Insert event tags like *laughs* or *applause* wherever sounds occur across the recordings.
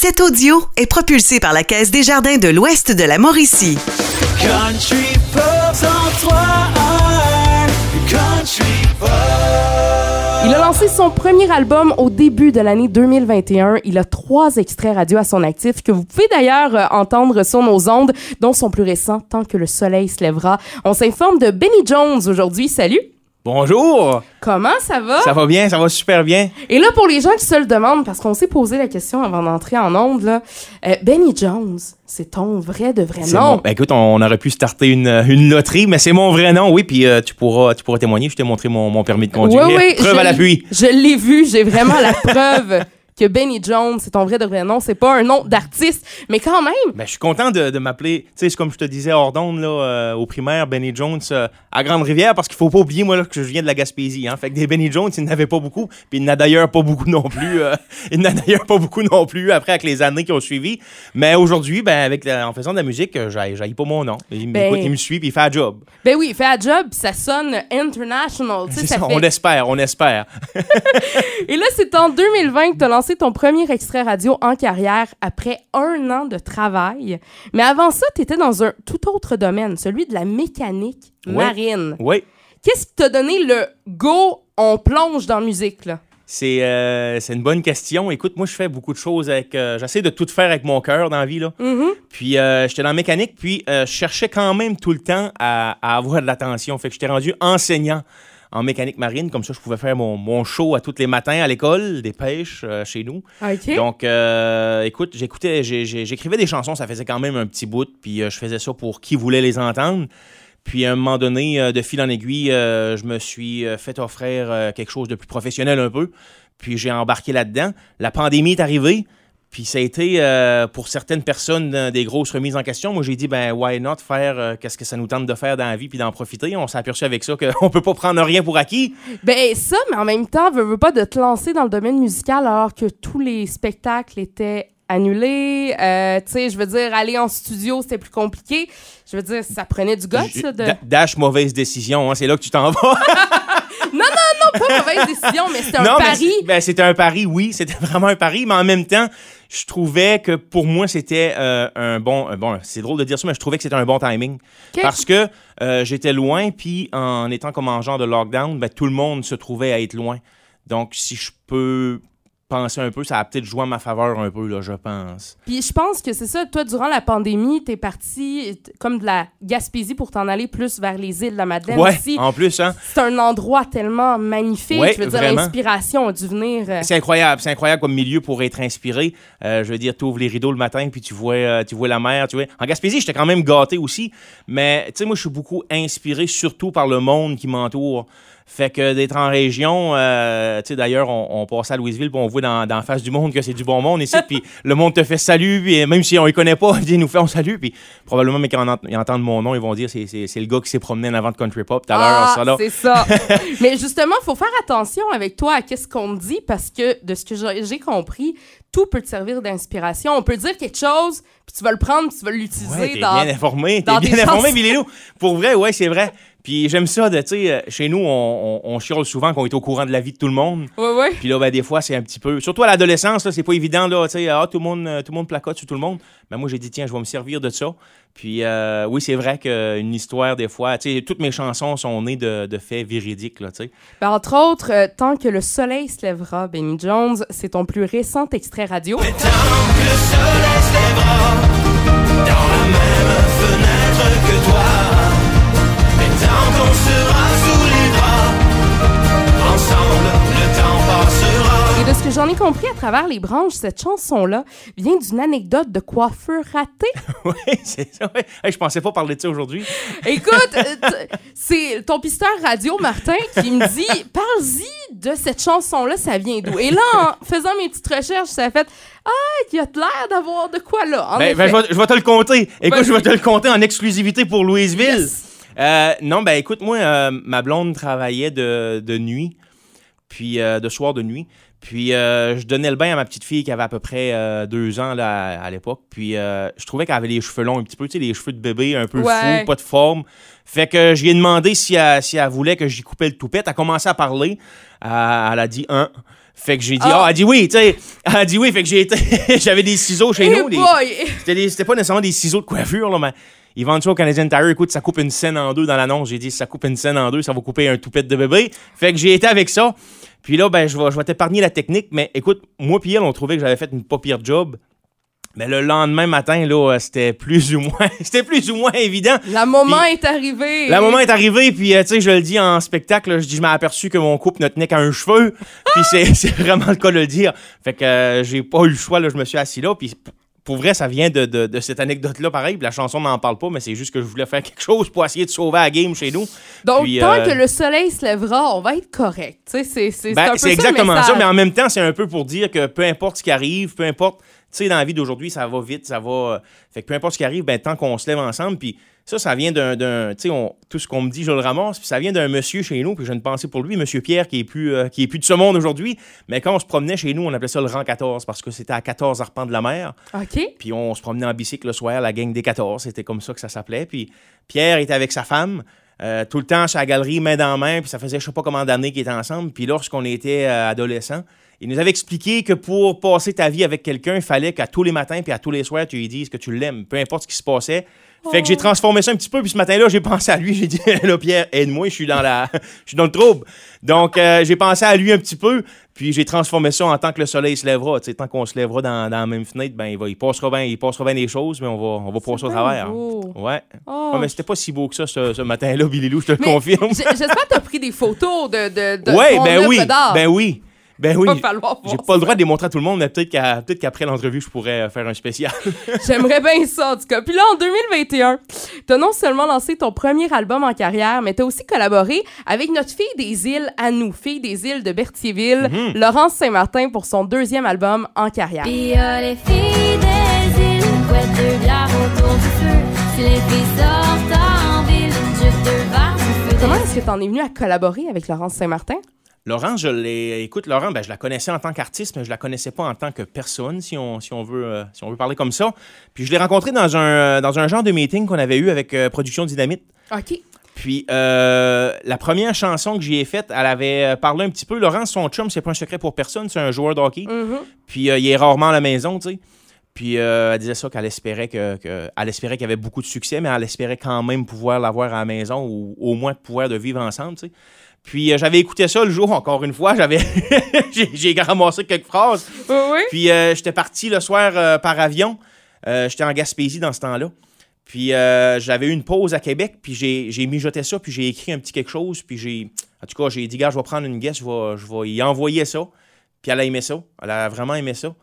Cet audio est propulsé par la Caisse des Jardins de l'Ouest de la Mauricie. Country Pop 103.1 Country Pop Il a lancé son premier album au début de l'année 2021. Il a trois extraits radio à son actif que vous pouvez d'ailleurs euh, entendre sur nos ondes, dont son plus récent, Tant que le soleil se lèvera. On s'informe de Benny Jones aujourd'hui. Salut! Bonjour! Comment ça va? Ça va bien, ça va super bien. Et là, pour les gens qui se le demandent, parce qu'on s'est posé la question avant d'entrer en ondes, là, euh, Benny Jones, c'est ton vrai de vrai nom. mon- ben, écoute, on aurait pu starter une, une loterie, mais c'est mon vrai nom, oui, puis euh, tu, pourras, tu pourras témoigner. Je t'ai montré mon, mon permis de conduire. Oui, oui, Preuve à l'appui. Je l'ai vu, j'ai vraiment la *laughs* preuve que Benny Jones, c'est ton vrai de vrai nom. C'est pas un nom d'artiste, mais quand même, Ben, je suis content de, de m'appeler, tu sais, comme je te disais hors d'onde, là, euh, au primaire, Benny Jones euh, à Grande-Rivière, parce qu'il faut pas oublier, moi, là, que je viens de la Gaspésie. Hein, fait que des Benny Jones, il n'avait pas beaucoup, puis il n'a d'ailleurs pas beaucoup non plus. euh, *laughs* il n'a d'ailleurs pas beaucoup non plus après, avec les années qui ont suivi. Mais aujourd'hui, ben, avec la- en faisant de la musique, euh, j'aille pas mon nom. Il, Ben- écoute, il me suit, puis il fait un job. ben oui, il fait un job, puis ça sonne international. tu sais, ça, fait- on l'espère, on espère. *laughs* Et là, c'est en 2020 que tu as lancé ton premier extrait radio en carrière après un an de travail. Mais avant ça, tu étais dans un tout autre domaine, celui de la mécanique marine. Oui. Qu'est-ce qui t'a donné le go, on plonge dans la musique, là? C'est euh, c'est une bonne question. Écoute, moi, je fais beaucoup de choses avec. euh, J'essaie de tout faire avec mon cœur dans la vie. Là. Mhm. Puis, euh, j'étais dans la mécanique, puis je cherchais quand même tout le temps à, à avoir de l'attention. Fait que j'étais rendu enseignant en mécanique marine. Comme ça, je pouvais faire mon, mon show à tous les matins à l'école, des pêches euh, chez nous. Donc, euh, écoute, j'écoutais, j'écrivais des chansons, ça faisait quand même un petit bout, puis euh, je faisais ça pour qui voulait les entendre. Puis à un moment donné, de fil en aiguille, je me suis fait offrir quelque chose de plus professionnel un peu. Puis j'ai embarqué là-dedans. La pandémie est arrivée. Puis ça a été euh, pour certaines personnes euh, des grosses remises en question. Moi j'ai dit ben why not faire euh, qu'est-ce que ça nous tente de faire dans la vie puis d'en profiter? On s'est aperçu avec ça qu'on *laughs* peut pas prendre rien pour acquis. Ben ça, mais en même temps, veux, veux pas de te lancer dans le domaine musical alors que tous les spectacles étaient annulés. Euh, tu sais, je veux dire, aller en studio, c'était plus compliqué. Je veux dire, ça prenait du ça, de... da- Dash mauvaise décision, hein, c'est là que tu t'en *laughs* vas. Pas mauvaise décision, mais c'était un Non, pari. ben, c'était un pari, oui, c'était *laughs* vraiment un pari, mais en même temps, je trouvais que pour moi, c'était euh, un bon. un bon c'est drôle de dire ça, mais je trouvais que c'était un bon timing. Parce que euh, j'étais loin, puis en étant comme en genre de lockdown, ben, tout le monde se trouvait à être loin. Donc, si je peux penser un peu, ça a peut-être joué en ma faveur un peu, là, je pense. Puis je pense que c'est ça. Toi, durant la pandémie, t'es parti comme de la Gaspésie pour t'en aller plus vers les îles de la Madeleine. Ouais, Ici, en plus, hein. c'est un endroit tellement magnifique. Ouais, je veux dire, l'inspiration a dû venir. euh, C'est incroyable, c'est incroyable comme milieu pour être inspiré. Euh, je veux dire, tu ouvres les rideaux le matin puis tu vois, euh, tu vois la mer, tu vois. En Gaspésie, j'étais quand même gâté aussi, mais tu sais, moi, je suis beaucoup inspiré surtout par le monde qui m'entoure. Fait que d'être en région, euh, tu sais, d'ailleurs, on, on passe à Louisville puis on voit dans, dans la face du monde que c'est du bon monde ici, *laughs* puis le monde te fait salut, puis même si on ne connaît pas, *laughs* ils nous fait on salue, puis probablement, mais quand on ent- ils entendent mon nom, ils vont dire c'est, le gars qui s'est promené en avant de Country Pop tout à l'heure, Ah, c'est ça. *laughs* Mais justement, il faut faire attention avec toi à qu'est-ce qu'on dit parce que de ce que j'ai compris, tout peut te servir d'inspiration. On peut dire quelque chose, puis tu vas le prendre, puis tu vas l'utiliser Ouais, t'es dans. bien informé, t'es bien informé, chansons. Billy Lou. Pour vrai, ouais, c'est vrai. Puis j'aime ça, de, tu sais, euh, chez nous, on, on, on chiale souvent qu'on est au courant de la vie de tout le monde. Ouais, ouais. Puis là, ben, des fois, c'est un petit peu... Surtout à l'adolescence, là, c'est pas évident, là, tu sais, ah, tout le monde, euh, tout le monde placote sur tout le monde. Mais moi, j'ai dit, tiens, je vais me servir de ça. Puis euh, oui, c'est vrai qu'une histoire, des fois, tu sais, toutes mes chansons sont nées de, de faits véridiques, là, tu sais. Ben, entre autres, euh, Tant que le soleil se lèvera, Benny Jones, c'est ton plus récent extrait radio. Tant que le soleil se lèvera Dans la même fenêtre que toi de ce que j'en ai compris à travers les branches, cette chanson-là vient d'une anecdote de coiffeur raté. *laughs* oui, c'est ça, ouais. Hey, je pensais pas parler de ça aujourd'hui. Écoute, euh, *laughs* c'est ton pisteur radio, Martin, qui me dit Parle-y de cette chanson-là, ça vient d'où Et là, en faisant mes petites recherches, ça a fait Ah, il a l'air d'avoir de quoi là. En Ben, ben, je, vais, je vais te le compter. Écoute, je vais te le compter en exclusivité pour Louisville. Yes. Euh, non, ben écoute, moi, euh, ma blonde travaillait de, de nuit, puis euh, de soir de nuit. Puis euh, je donnais le bain à ma petite fille qui avait à peu près deux ans là, à, à l'époque. Puis je trouvais qu'elle avait les cheveux longs un petit peu, tu sais, les cheveux de bébé un peu Ouais. fous, pas de forme. Fait que je lui ai demandé si elle, si elle voulait que j'y coupais le toupette. Elle a commencé à parler. Elle a dit un. Fait que j'ai dit, Ah. ah, elle dit oui, tu sais. Elle a dit oui, fait que j'ai été. *laughs* J'avais des ciseaux chez nous. des- boy! C'était des- c'était pas nécessairement des ciseaux de coiffure, là, mais au Canadian Tire. Écoute, ça coupe une scène en deux dans l'annonce. J'ai dit, ça coupe une scène en deux, ça va couper un toupette de bébé. Fait que j'ai été avec ça. Puis là, ben, je vais, je vais t'épargner la technique, mais écoute, moi puis elle, on trouvait que j'avais fait une pas pire job. Mais le lendemain matin, là, euh, c'était plus ou moins, *laughs* c'était plus ou moins évident. La moment Puis- est arrivé. Le moment est arrivé, puis euh, tu sais, je le dis en spectacle, là, je dis, je m'ai aperçu que mon couple ne tenait qu'à un cheveu, *laughs* puis c'est *laughs* c'est vraiment le cas de le dire. Fait que euh, j'ai pas eu le choix, là, je me suis assis là, puis pour vrai, ça vient de, de- de cette anecdote-là, pareil. puis La chanson n'en parle pas, mais c'est juste que je voulais faire quelque chose pour essayer de sauver la game chez nous. Donc, Puis, tant euh, que le soleil se lèvera, on va être correct. C'est Ben, ça, exactement ça, message. mais en même temps, c'est un peu pour dire que peu importe ce qui arrive, peu importe, tu sais, dans la vie d'aujourd'hui, ça va vite, ça va. euh, Fait que peu importe ce qui arrive, ben, tant qu'on se lève ensemble, puis ça, ça vient d'un. Tu sais, tout ce qu'on me dit, je le ramasse, puis ça vient d'un monsieur chez nous, puis j'ai une pensée pour lui, monsieur Pierre, qui est plus, euh, qui est plus de ce monde aujourd'hui, mais quand on se promenait chez nous, on appelait ça le rang 14, parce que c'était à 14 arpents de la mer. OK. Puis on se promenait en bicycle le soir, la gang des 14, c'était comme ça que ça s'appelait. Puis Pierre était avec sa femme, euh, tout le temps sur la galerie, main dans main, puis ça faisait je sais pas combien d'années qu'ils étaient ensemble. Puis lorsqu'on était euh, adolescents, il nous avait expliqué que pour passer ta vie avec quelqu'un, il fallait qu'à tous les matins puis à tous les soirs, tu lui dises que tu l'aimes, peu importe ce qui se passait. Fait que j'ai transformé ça un petit peu, puis ce matin-là, j'ai pensé à lui, j'ai dit, *laughs* là, Pierre, aide-moi, je suis dans la, *laughs* je suis dans le trouble. Donc, euh, j'ai pensé à lui un petit peu, puis j'ai transformé ça en tant que le soleil se lèvera. Tu sais, tant qu'on se lèvera dans, dans la même fenêtre, ben, il, va, il passera bien, il passera bien les choses, mais on va, on va passer au travers. beau. Ouais. Oh. Ouais, mais c'était pas si beau que ça, ce, ce matin-là, Billy Lou, je te le confirme. J'espère que tu as pris des photos de, de, de Ouais, ton ben oui, ben oui. Ben oui. J'ai pas le droit de les montrer à tout le monde, mais peut-être qu'après l'entrevue, je pourrais euh, faire un spécial. *laughs* J'aimerais bien ça, en tout cas. Puis là, en 2021, t'as non seulement lancé ton premier album en carrière, mais t'as aussi collaboré avec notre fille des îles à nous, fille des îles de Berthierville, Mhm. Laurence Saint-Martin, pour son deuxième album en carrière. Puis les filles des îles, de bière autour du feu. Si les filles sortent en ville. Comment est-ce que t'en es venu à collaborer avec Laurence Saint-Martin? Laurent, je l'ai. Écoute, Laurent, ben, je la connaissais en tant qu'artiste, mais je la connaissais pas en tant que personne, si on, si on, veut, euh, si on veut parler comme ça. Puis je l'ai rencontré dans un, euh, dans un genre de meeting qu'on avait eu avec euh, Production Dynamite. OK. Puis euh, la première chanson que j'y ai faite, elle avait parlé un petit peu. Laurent, son chum, c'est pas un secret pour personne, c'est un joueur de hockey. Mhm. Puis il est rarement à la maison, tu sais. Puis euh, elle disait ça qu'elle espérait que, que- elle espérait qu'il y avait beaucoup de succès, mais elle espérait quand même pouvoir l'avoir à la maison ou au moins pouvoir de vivre ensemble, tu sais. Puis euh, j'avais écouté ça le jour, encore une fois, j'avais *laughs* j'ai ramassé quelques phrases. Oui, oui. Puis euh, j'étais parti le soir euh, par avion. J'étais en Gaspésie dans ce temps-là. Puis j'avais eu une pause à Québec, puis j'ai j'ai mijoté ça, puis j'ai écrit un petit quelque chose, puis j'ai... En tout cas, j'ai dit, gars, je vais prendre une guest, je vais, je vais y envoyer ça. Puis elle a aimé ça. Elle a vraiment aimé ça.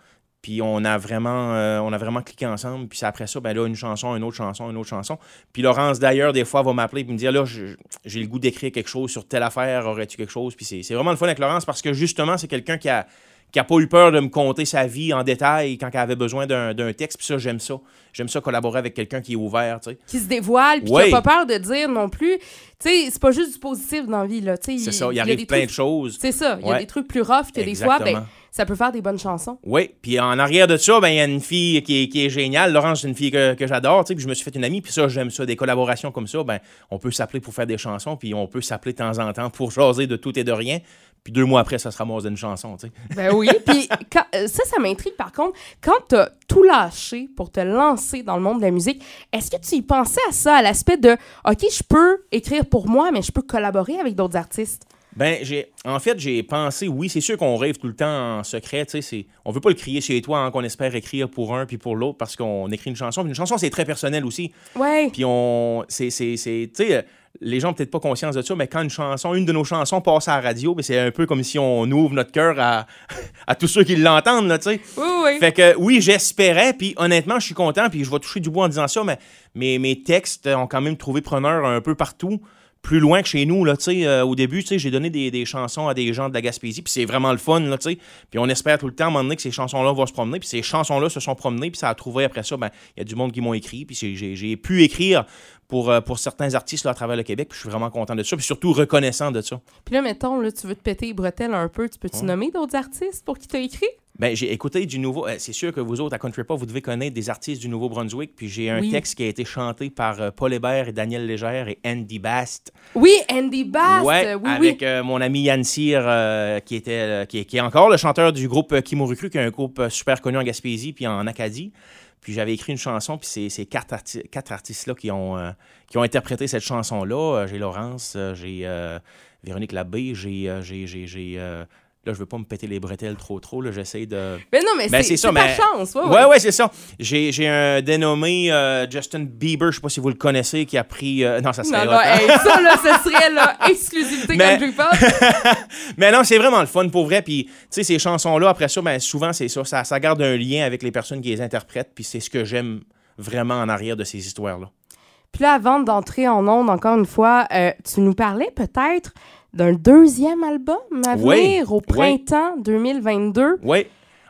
Puis on a vraiment, euh, on a vraiment cliqué ensemble. Puis après ça, ben là, une chanson, une autre chanson, une autre chanson. Puis Laurence, d'ailleurs, des fois, va m'appeler et me dire, là, j'ai le goût d'écrire quelque chose sur telle affaire, aurais-tu quelque chose? Puis c'est vraiment le fun avec Laurence parce que justement, c'est quelqu'un qui a, qui a pas eu peur de me conter sa vie en détail quand elle avait besoin d'un texte. Puis ça, j'aime ça. J'aime ça collaborer avec quelqu'un qui est ouvert, tu sais. Qui se dévoile, puis Ouais. qui a pas peur de dire non plus. Tu sais, c'est pas juste du positif dans la vie, là. C'est ça, il y a arrive plein trucs- de choses. C'est ça, il y a des trucs plus rough que des fois, ben, Exactement. ça peut faire des bonnes chansons. Oui, puis en arrière de ça, ben il y a une fille qui est, qui est géniale. Laurence, c'est une fille que, que j'adore, tu sais, puis je me suis fait une amie, puis ça, j'aime ça, des collaborations comme ça, ben on peut s'appeler pour faire des chansons, puis on peut s'appeler de temps en temps pour jaser de tout et de rien, puis deux mois après, ça se ramasse d'une chanson, tu sais. Ben oui. Puis euh, ça, ça m'intrigue par contre. Quand t'as tout lâché pour te lancer dans le monde de la musique, est-ce que tu y pensais à ça, à l'aspect de OK, je peux écrire pour moi, mais je peux collaborer avec d'autres artistes? Ben, j'ai, en fait, j'ai pensé, oui, c'est sûr qu'on rêve tout le temps en secret, tu sais, on veut pas le crier chez toi, hein, qu'on espère écrire pour un puis pour l'autre, parce qu'on écrit une chanson, puis une chanson, c'est très personnel aussi, Ouais. Puis on. C'est. Tu sais, euh, les gens ont peut-être pas conscience de ça, mais quand une chanson, une de nos chansons passe à la radio, ben c'est un peu comme si on ouvre notre cœur à, *laughs* à tous ceux qui l'entendent, là, tu sais. Oui, oui. Fait que oui, j'espérais, puis honnêtement, je suis content, puis je vais toucher du bois en disant ça, mais mes, mes textes ont quand même trouvé preneur un peu partout, plus loin que chez nous, là, tu sais. euh, au début, j'ai donné des, des chansons à des gens de la Gaspésie, puis c'est vraiment le fun, là. Puis on espère tout le temps, à un moment donné, que ces chansons-là vont se promener, puis ces chansons-là se sont promenées, puis ça a trouvé après ça, ben, il y a du monde qui m'ont écrit, puis j'ai pu écrire pour, euh, pour certains artistes là, à travers le Québec, puis je suis vraiment content de ça, puis surtout reconnaissant de ça. Puis là, mettons, là, tu veux te péter les bretelles un peu. Tu peux-tu nommer d'autres artistes pour qui t'as écrit? Ben, j'ai écouté du nouveau. euh, c'est sûr que vous autres, à Country Pop, vous devez connaître des artistes du Nouveau-Brunswick. Puis j'ai un Oui. texte qui a été chanté par euh, Paul Hébert et Daniel Légère et Andy Bast. Oui, Andy Bast. ouais, oui, avec oui. euh, mon ami Yann Cyr, euh, qui, était, euh, qui, est- qui est encore le chanteur du groupe euh, Kimurukru, qui est un groupe euh, super connu en Gaspésie puis en Acadie. Puis j'avais écrit une chanson, puis c'est ces quatre, arti- quatre artistes-là qui ont, euh, qui ont interprété cette chanson-là. Euh, j'ai Laurence, euh, j'ai euh, Véronique Labbé, j'ai... là, je veux pas me péter les bretelles trop, trop. Là, j'essaie de... Mais non, mais Ben, c'est ça, mais- chance. Ouais, Ouais, ouais. ouais, c'est ça. J'ai, un dénommé euh, Justin Bieber, je sais pas si vous le connaissez, qui a pris... euh, non, ça serait Non, hot, non, hein? hey, ça, là, ce serait là, *laughs* exclusivité Mais- Country Pop. *laughs* Mais non, c'est vraiment le fun pour vrai. Puis, tu sais, ces chansons-là, après ça, ben, souvent, c'est ça, ça. Ça garde un lien avec les personnes qui les interprètent. Puis, c'est ce que j'aime vraiment en arrière de ces histoires-là. Puis là, avant d'entrer en onde, encore une fois, euh, tu nous parlais peut-être d'un deuxième album à Oui, venir au oui. printemps 2022. Oui,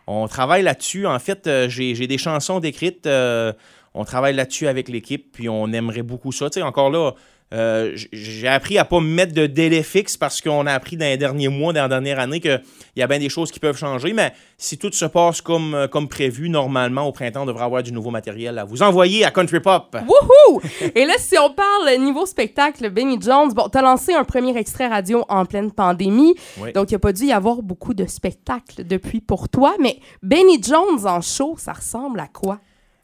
on travaille là-dessus. En fait, euh, j'ai j'ai des chansons décrites. euh, on travaille là-dessus avec l'équipe. Puis, on aimerait beaucoup ça. Tu sais, encore là. Euh, j'ai appris à pas me mettre de délai fixe parce qu'on a appris dans les derniers mois, dans la dernière année, qu'il y a bien des choses qui peuvent changer. Mais si tout se passe comme, euh, comme prévu, normalement, au printemps, on devrait avoir du nouveau matériel à vous envoyer à Country Pop. Wouhou! Et là, si on parle niveau spectacle, Benny Jones, bon, t'as lancé un premier extrait radio en pleine pandémie, Oui. donc il n'y a pas dû y avoir beaucoup de spectacles depuis pour toi, mais Benny Jones en show, ça ressemble à quoi?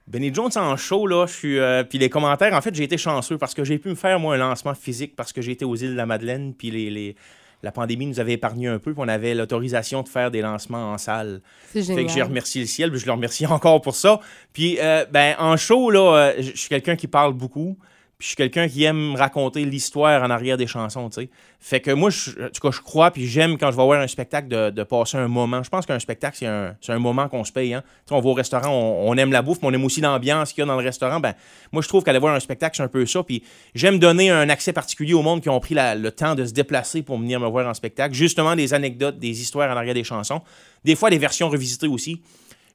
Benny Jones en show, là, je suis. euh, puis les commentaires, en fait, j'ai été chanceux parce que j'ai pu me faire, moi, un lancement physique parce que j'étais aux îles de la Madeleine, puis les, les- la pandémie nous avait épargné un peu, puis on avait l'autorisation de faire des lancements en salle. C'est Fait génial. que j'ai remercié le ciel, puis je le remercie *laughs* encore pour ça. Puis, euh, ben, en show, là, euh, je suis quelqu'un qui parle beaucoup. Puis je suis quelqu'un qui aime raconter l'histoire en arrière des chansons, tu sais. Fait que moi, je, en tout cas, je crois, puis j'aime quand je vais voir un spectacle de, passer un moment. Je pense qu'un spectacle, c'est un, un moment qu'on se paye. Hein. Tu sais, on va au restaurant, on, aime la bouffe, mais on aime aussi l'ambiance qu'il y a dans le restaurant. Ben, moi, je trouve qu'aller voir un spectacle, c'est un peu ça. Puis j'aime donner un accès particulier au monde qui ont pris le temps de se déplacer pour venir me voir en spectacle. Justement, des anecdotes, des histoires en arrière des chansons. Des fois, des versions revisitées aussi.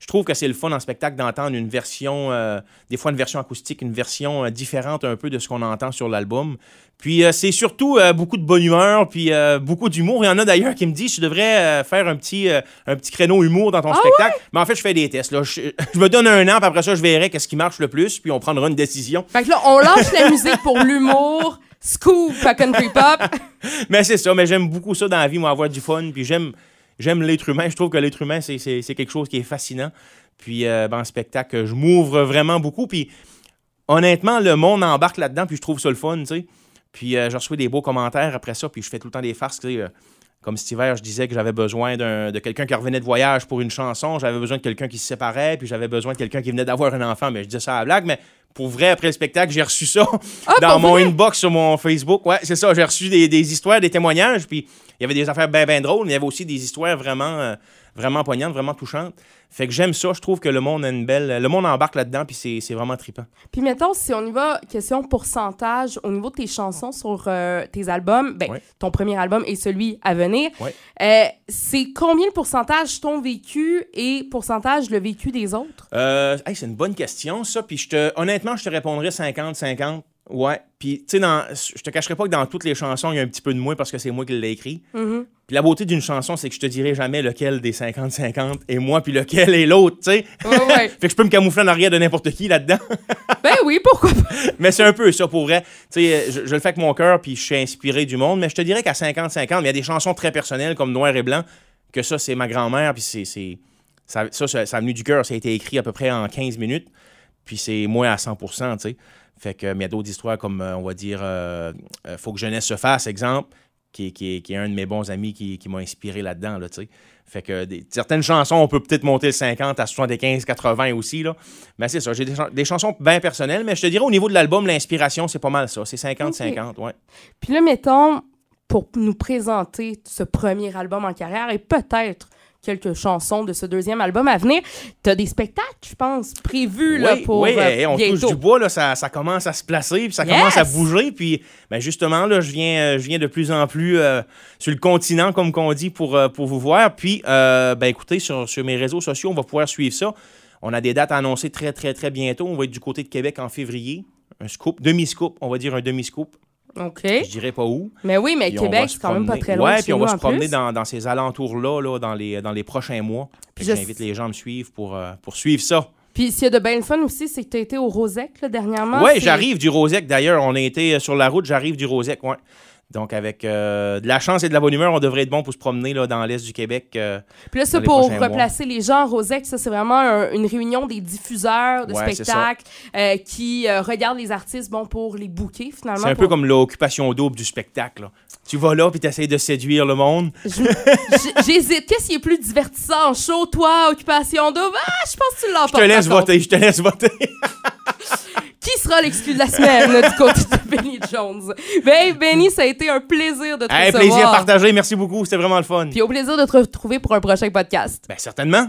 Je trouve que c'est le fun en spectacle d'entendre une version, euh, des fois une version acoustique, une version euh, différente un peu de ce qu'on entend sur l'album. Puis euh, c'est surtout beaucoup de bonne humeur, puis beaucoup d'humour. Il y en a d'ailleurs qui me disent je devrais faire un petit, un petit créneau humour dans ton Ah spectacle. Mais en fait, je fais des tests. Là. Je, *laughs* je me donne un an, puis après ça, je verrai qu'est-ce qui marche le plus, puis on prendra une décision. Fait que là, on lâche la musique pour l'humour, scoop à Country Pop. Mais c'est ça, mais j'aime beaucoup ça dans la vie, moi, avoir du fun, puis j'aime j'aime l'être humain. Je trouve que l'être humain, c'est- quelque chose qui est fascinant. Puis euh, ben, en spectacle, je m'ouvre vraiment beaucoup, puis honnêtement, le monde embarque là-dedans, puis je trouve ça le fun, tu sais. Puis euh, je reçois des beaux commentaires après ça, puis je fais tout le temps des farces, tu sais. euh, comme cet hiver, je disais que j'avais besoin de quelqu'un qui revenait de voyage pour une chanson, j'avais besoin de quelqu'un qui se séparait, puis j'avais besoin de quelqu'un qui venait d'avoir un enfant. Mais je disais ça à la blague, mais pour vrai, après le spectacle, j'ai reçu ça Ah, *laughs* dans mon vrai? inbox sur mon Facebook. Ouais, c'est ça, j'ai reçu des, des histoires, des témoignages, puis il y avait des affaires bien, bien drôles, mais il y avait aussi des histoires vraiment, euh, vraiment poignantes, vraiment touchantes. Fait que j'aime ça, je trouve que le monde a une belle. Le monde embarque là-dedans, puis c'est c'est vraiment trippant. Puis mettons, si on y va, question pourcentage, au niveau de tes chansons sur euh, tes albums, ben, Ouais. ton premier album et celui à venir, Ouais. euh, c'est combien le pourcentage ton vécu et pourcentage le vécu des autres? Euh, hey, c'est une bonne question, ça. Puis je te, honnêtement, je te répondrais 50-50. Ouais. Puis, tu sais, dans- je te cacherai pas que dans toutes les chansons, il y a un petit peu de moi parce que c'est moi qui l'ai écrit. Mhm. Puis la beauté d'une chanson, c'est que je te dirai jamais lequel des 50-50 est moi, puis lequel est l'autre, tu sais. Ouais, ouais. *laughs* fait que je peux me camoufler en arrière de n'importe qui là-dedans. *laughs* ben oui, pourquoi pas? mais c'est un peu ça pour vrai. Tu sais, je, je le fais avec mon cœur, puis je suis inspiré du monde. Mais je te dirais qu'à 50-50, mais il y a des chansons très personnelles comme Noir et Blanc, que ça, c'est ma grand-mère, puis c'est. c'est- Ça, ça, ça, ça a venu du cœur, ça a été écrit à peu près en 15 minutes. Puis c'est moi à 100% tu sais. Fait que, mais il y a d'autres histoires comme, euh, on va dire, euh, euh, Faut que jeunesse se fasse, exemple, qui, est- qui, qui est un de mes bons amis qui, qui m'a inspiré là-dedans, là, tu sais. Fait que des- certaines chansons, on peut peut-être monter le 50 à 75, 80 aussi, là. Mais c'est ça, j'ai des chansons bien personnelles, mais je te dirais au niveau de l'album, l'inspiration, c'est pas mal ça. C'est 50-50, ouais. Puis là, mettons, pour nous présenter ce premier album en carrière et peut-être quelques chansons de ce deuxième album à venir, t'as des spectacles, je pense, prévus là, pour oui, euh, on touche bientôt. du bois, là, ça, ça commence à se placer, puis ça Yes! commence à bouger, puis ben justement, là, je viens, euh, je viens de plus en plus euh, sur le continent, comme qu'on dit, pour, pour vous voir. Puis, euh, ben écoutez, sur, sur mes réseaux sociaux, on va pouvoir suivre ça. On a des dates à annoncer très, très, très bientôt. On va être du côté de Québec en février. Un scoop, demi-scoop, on va dire un demi-scoop. OK. Je dirais pas où. Mais oui, mais Québec, c'est quand même pas très loin. Ouais, puis on va se en promener dans, dans ces alentours-là là, dans, les, dans les prochains mois. Puis J'invite les gens à me suivre pour, euh, pour suivre ça. Puis s'il y a de bien fun aussi, c'est que tu as été au Rosec là, dernièrement. C'est- j'arrive du Rosec d'ailleurs. On a été sur la route, j'arrive du Rosec, ouais. Donc, avec euh, de la chance et de la bonne humeur, on devrait être bon pour se promener là, dans l'est du Québec. euh, Puis là, ça, pour mois. replacer les gens, Rosec, ça, c'est vraiment un- une réunion des diffuseurs de Ouais, spectacles euh, qui euh, regardent les artistes bon, pour les booker, finalement. C'est un peu comme l'occupation double du spectacle. là. Tu vas là puis tu de séduire le monde. Je- J'hésite. Qu'est-ce qui est plus divertissant? En show, toi, Occupation Double? Ah, je pense que tu Je l'emportes. te laisse voter, je te laisse voter. *laughs* Qui sera l'exclu de la semaine du côté de Benny Jones? Ben, Benny, ça a été un plaisir de te Hey, recevoir. plaisir partagé, merci beaucoup, c'était vraiment le fun. Puis au plaisir de te retrouver pour un prochain podcast. Ben, certainement.